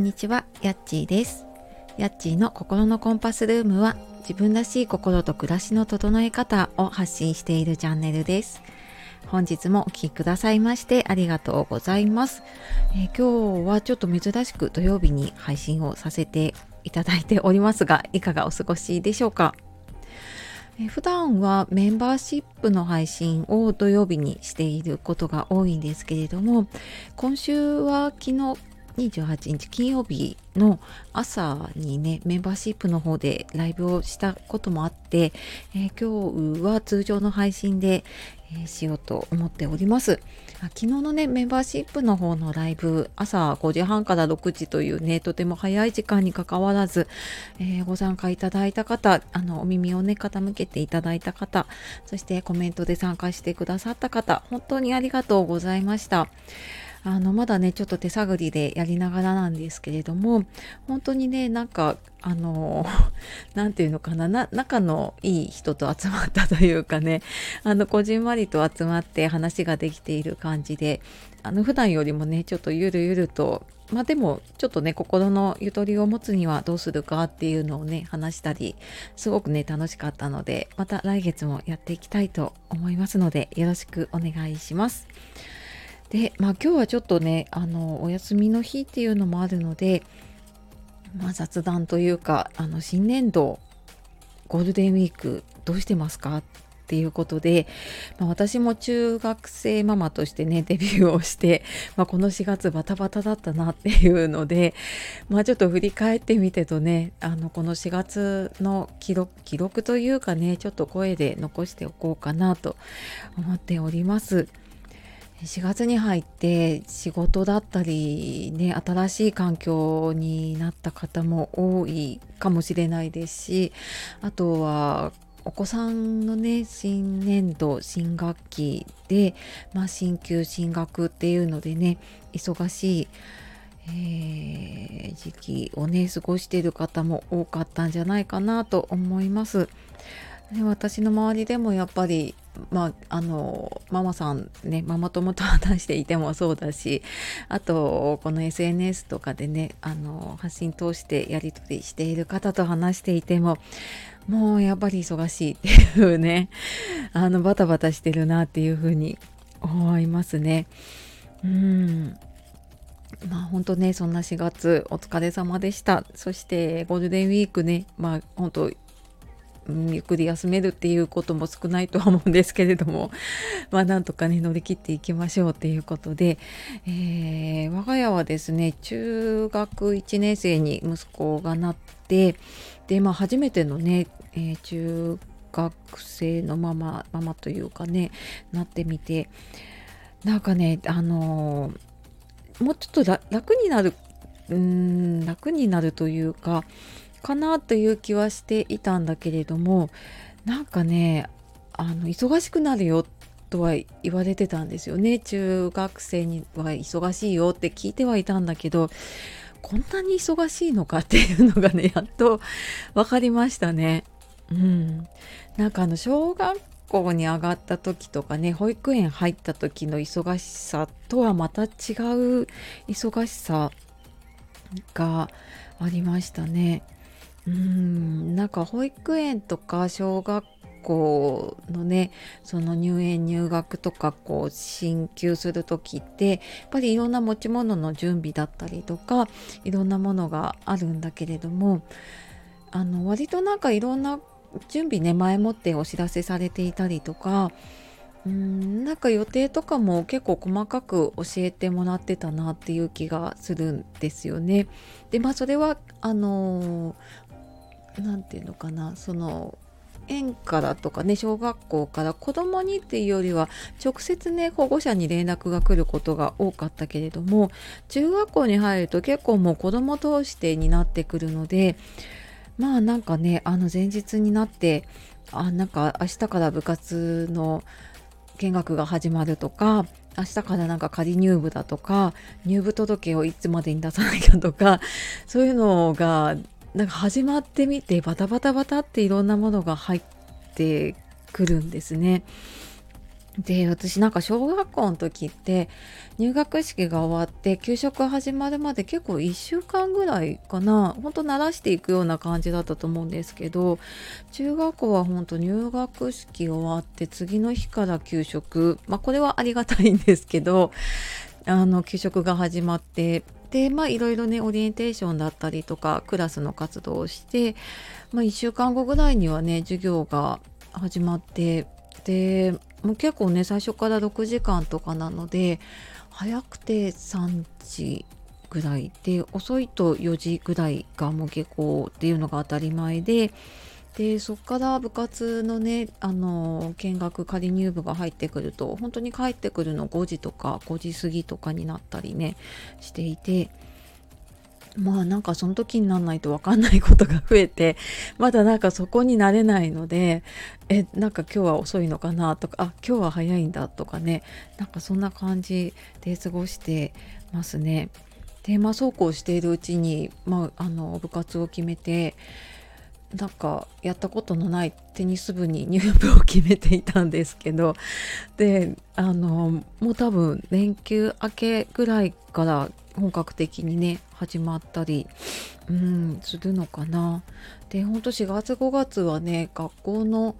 んにちは、やっちーです。やっちーの心のコンパスルームは自分らしい心と暮らしの整え方を発信しているチャンネルです。本日もお聴きくださいましてありがとうございます、えー、今日はちょっと珍しく土曜日に配信をさせていただいておりますが、いかがお過ごしでしょうか？え普段はメンバーシップの配信を土曜日にしていることが多いんですけれども今週は昨日28日金曜日の朝にねメンバーシップの方でライブをしたこともあって、えー、今日は通常の配信で、えー、しようと思っております。昨日のねメンバーシップの方のライブ朝5時半から6時というねとても早い時間にかかわらず、えー、ご参加いただいた方あのお耳をね傾けていただいた方そしてコメントで参加してくださった方本当にありがとうございました。あのまだねちょっと手探りでやりながらなんですけれども本当にねなんかあの 何て言うのかな仲のいい人と集まったというかねあのこじんまりと集まって話ができている感じであの普段よりもねちょっとゆるゆるとまあでもちょっとね心のゆとりを持つにはどうするかっていうのをね話したりすごくね楽しかったのでまた来月もやっていきたいと思いますのでよろしくお願いします。で、まあ、今日はちょっとねあのお休みの日っていうのもあるので、まあ、雑談というかあの新年度ゴールデンウィークどうしてますか？っていうことで、まあ、私も中学生ママとしてねデビューをして、まあ、この4月バタバタだったなっていうので、まあ、ちょっと振り返ってみてとねあのこの4月の記録記録というかねちょっと声で残しておこうかなと思っております。4月に入って仕事だったりね新しい環境になった方も多いかもしれないですしあとはお子さんのね新年度新学期で、まあ、新旧新学っていうのでね忙しい、えー、時期をね過ごしている方も多かったんじゃないかなと思います。で私の周りでもやっぱりまあ、あのママさんねママ友と話していてもそうだしあとこの SNS とかでねあの発信通してやり取りしている方と話していてももうやっぱり忙しいっていうねあのバタバタしてるなっていうふうに思いますね。うんまあ本当ねそんな4月お疲れ様でしたそしてゴールデンウィークねまあ本当ゆっくり休めるっていうことも少ないとは思うんですけれども まあなんとかね乗り切っていきましょうっていうことで、えー、我が家はですね中学1年生に息子がなってでまあ初めてのね、えー、中学生のママママというかねなってみてなんかねあのー、もうちょっと楽になるうん楽になるというかかなという気はしていたんだけれどもなんかねあの忙しくなるよとは言われてたんですよね中学生には忙しいよって聞いてはいたんだけどこんなに忙しいのかっていうのがね やっと分かりましたね。うん、なんかあの小学校に上がった時とかね保育園入った時の忙しさとはまた違う忙しさがありましたね。うんなんか保育園とか小学校のねその入園入学とかこう進級する時ってやっぱりいろんな持ち物の準備だったりとかいろんなものがあるんだけれどもあの割となんかいろんな準備ね前もってお知らせされていたりとかうんなんか予定とかも結構細かく教えてもらってたなっていう気がするんですよね。でまあそれはあの何て言うのかなその園からとかね小学校から子供にっていうよりは直接ね保護者に連絡が来ることが多かったけれども中学校に入ると結構もう子供通してになってくるのでまあなんかねあの前日になってあなんか明日から部活の見学が始まるとか明日からなんか仮入部だとか入部届をいつまでに出さなきゃとかそういうのがなんか始まってみてバタバタバタっていろんなものが入ってくるんですね。で私なんか小学校の時って入学式が終わって給食始まるまで結構1週間ぐらいかなほんと慣らしていくような感じだったと思うんですけど中学校はほんと入学式終わって次の日から給食まあこれはありがたいんですけどあの給食が始まってでまあいろいろねオリエンテーションだったりとかクラスの活動をして、まあ、1週間後ぐらいにはね授業が始まってでもう結構ね最初から6時間とかなので早くて3時ぐらいで遅いと4時ぐらいがもう下校っていうのが当たり前ででそこから部活のねあの見学仮入部が入ってくると本当に帰ってくるの5時とか5時過ぎとかになったりねしていてまあなんかその時になんないと分かんないことが 増えてまだなんかそこになれないのでえなんか今日は遅いのかなとかあ今日は早いんだとかねなんかそんな感じで過ごしてますね。でまあそうこうしているうちに、まあ、あの部活を決めてなんかやったことのないテニス部に入部を決めていたんですけどであのもう多分連休明けぐらいから本格的にね始まったりうんするのかな。でほんと4月5月はね学校の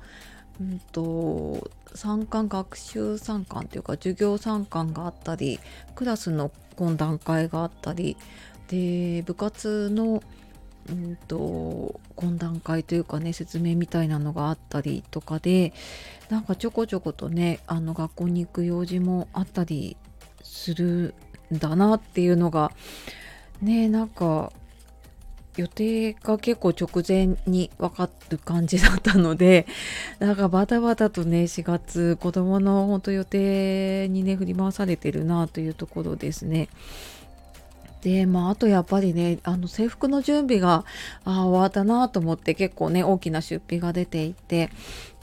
うんと参観学習参観っていうか授業参観があったりクラスの懇談会があったりで部活のうんと懇談会というかね説明みたいなのがあったりとかでなんかちょこちょことねあの学校に行く用事もあったりするんだなっていうのがねなんか予定が結構直前に分かる感じだったのでなんかバタバタとね4月子どもの本当予定にね振り回されてるなというところですね。でまああとやっぱりねあの制服の準備があ終わったなと思って結構ね大きな出費が出ていて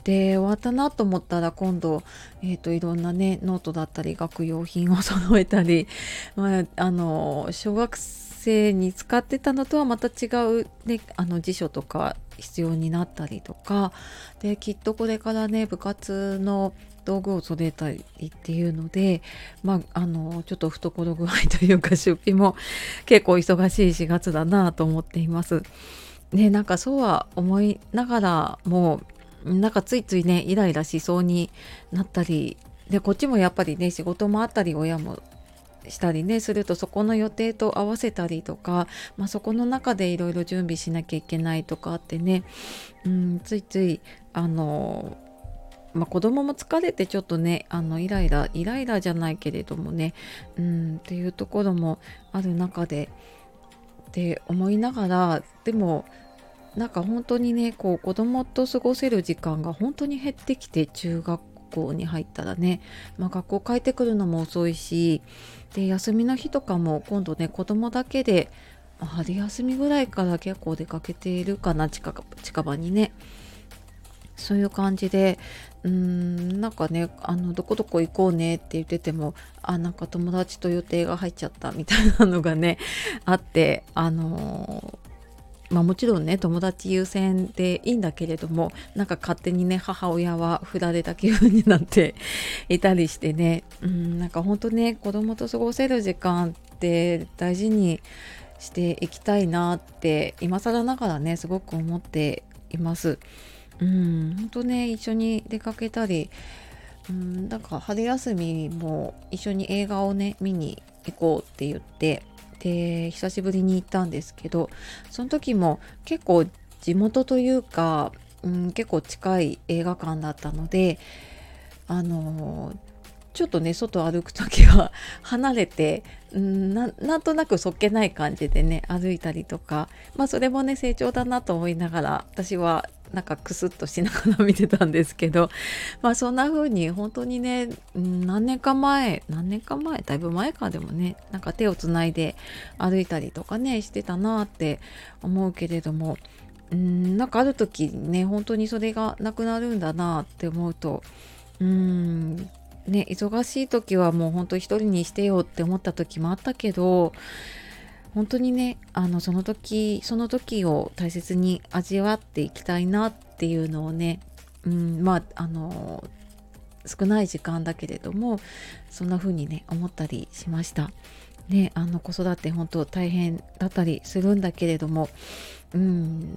で終わったなと思ったら今度、えーと、いろんなねノートだったり学用品を揃えたり、まあ、あの小学生に使ってたのとはまた違う、ね、あの辞書とか必要になったりとかできっとこれからね部活の道具を揃えたりっていうのでまああのちょっと懐具合というか出費も結構忙しい4月だなと思っています。ねなんかそうは思いながらもなんかついついねイライラしそうになったりでこっちもやっぱりね仕事もあったり親もしたりねするとそこの予定と合わせたりとか、まあ、そこの中でいろいろ準備しなきゃいけないとかあってね、うん、ついついあのまあ、子供も疲れてちょっとねあのイライライライラじゃないけれどもね。うんっていうところもある中でって思いながらでもなんか本当にねこう子供と過ごせる時間が本当に減ってきて中学校に入ったらね、まあ、学校帰ってくるのも遅いしで休みの日とかも今度ね子供だけで、ま、春休みぐらいから結構出かけているかな近近場にね。そういう感じでうーんなんかねあのどこどこ行こうねって言っててもあなんか友達と予定が入っちゃったみたいなのがねあってあのまあ、もちろんね友達優先でいいんだけれどもなんか勝手にね母親は振られた気分になっていたりしてねうんなんかほんとね子供と過ごせる時間って大事にしていきたいなって今更ながらねすごく思っています。うん本当ね一緒に出かけたりうんなんか春休みも一緒に映画をね見に行こうって言ってで久しぶりに行ったんですけどその時も結構地元というか、うん、結構近い映画館だったのであのちょっとね外歩く時は 離れてんなんとなくそっけない感じでね歩いたりとかまあそれもね成長だなと思いながら私はなんかクスッとしながら見てたんですけど まあそんな風に本当にね何年か前何年か前だいぶ前かでもねなんか手をつないで歩いたりとかねしてたなって思うけれどもうんなんかある時ね本当にそれがなくなるんだなって思うとうんね忙しい時はもう本当一人にしてよって思った時もあったけど本当にねあのその時その時を大切に味わっていきたいなっていうのをね、うん、まああの少ない時間だけれどもそんな風にね思ったりしました。ね、あの子育て本当大変だったりするんだけれどもうん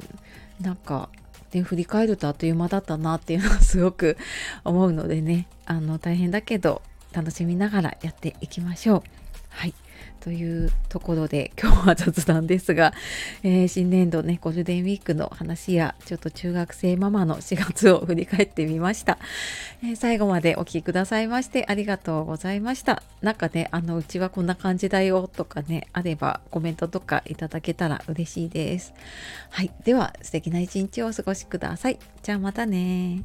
なんかで振り返るとあっという間だったなっていうのはすごく思うのでねあの大変だけど楽しみながらやっていきましょう。はいというところで今日は雑談ですが、えー、新年度ねゴールデンウィークの話やちょっと中学生ママの4月を振り返ってみました、えー、最後までお聴きくださいましてありがとうございました。なんかねあのうちはこんな感じだよとかねあればコメントとかいただけたら嬉しいです。はい。では素敵な一日をお過ごしください。じゃあまたね